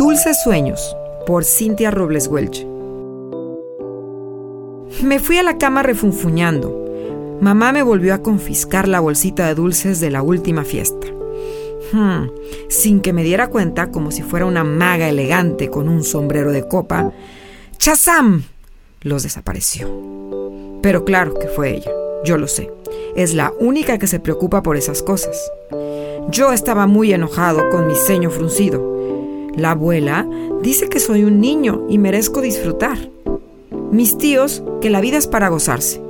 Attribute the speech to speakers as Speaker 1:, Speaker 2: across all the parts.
Speaker 1: Dulces Sueños, por Cintia Robles Welch. Me fui a la cama refunfuñando. Mamá me volvió a confiscar la bolsita de dulces de la última fiesta. Hmm, sin que me diera cuenta, como si fuera una maga elegante con un sombrero de copa, ¡Chazam! los desapareció. Pero claro que fue ella, yo lo sé. Es la única que se preocupa por esas cosas. Yo estaba muy enojado con mi ceño fruncido. La abuela dice que soy un niño y merezco disfrutar. Mis tíos, que la vida es para gozarse.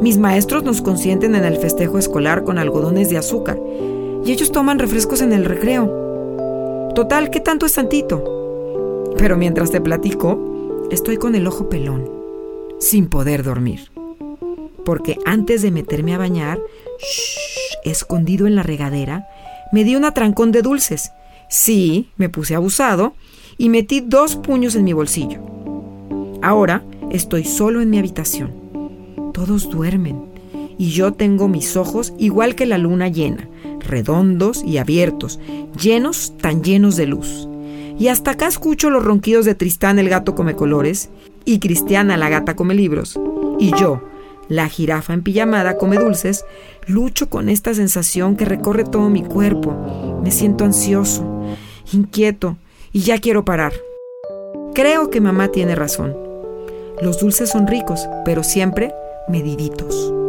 Speaker 1: Mis maestros nos consienten en el festejo escolar con algodones de azúcar y ellos toman refrescos en el recreo. Total, ¿qué tanto es tantito? Pero mientras te platico, estoy con el ojo pelón, sin poder dormir. Porque antes de meterme a bañar, escondido en la regadera, me di un atrancón de dulces Sí, me puse abusado y metí dos puños en mi bolsillo. Ahora estoy solo en mi habitación. Todos duermen y yo tengo mis ojos igual que la luna llena, redondos y abiertos, llenos, tan llenos de luz. Y hasta acá escucho los ronquidos de Tristán el gato come colores y Cristiana la gata come libros. Y yo, la jirafa en pijamada come dulces, lucho con esta sensación que recorre todo mi cuerpo. Me siento ansioso, inquieto y ya quiero parar. Creo que mamá tiene razón. Los dulces son ricos, pero siempre mediditos.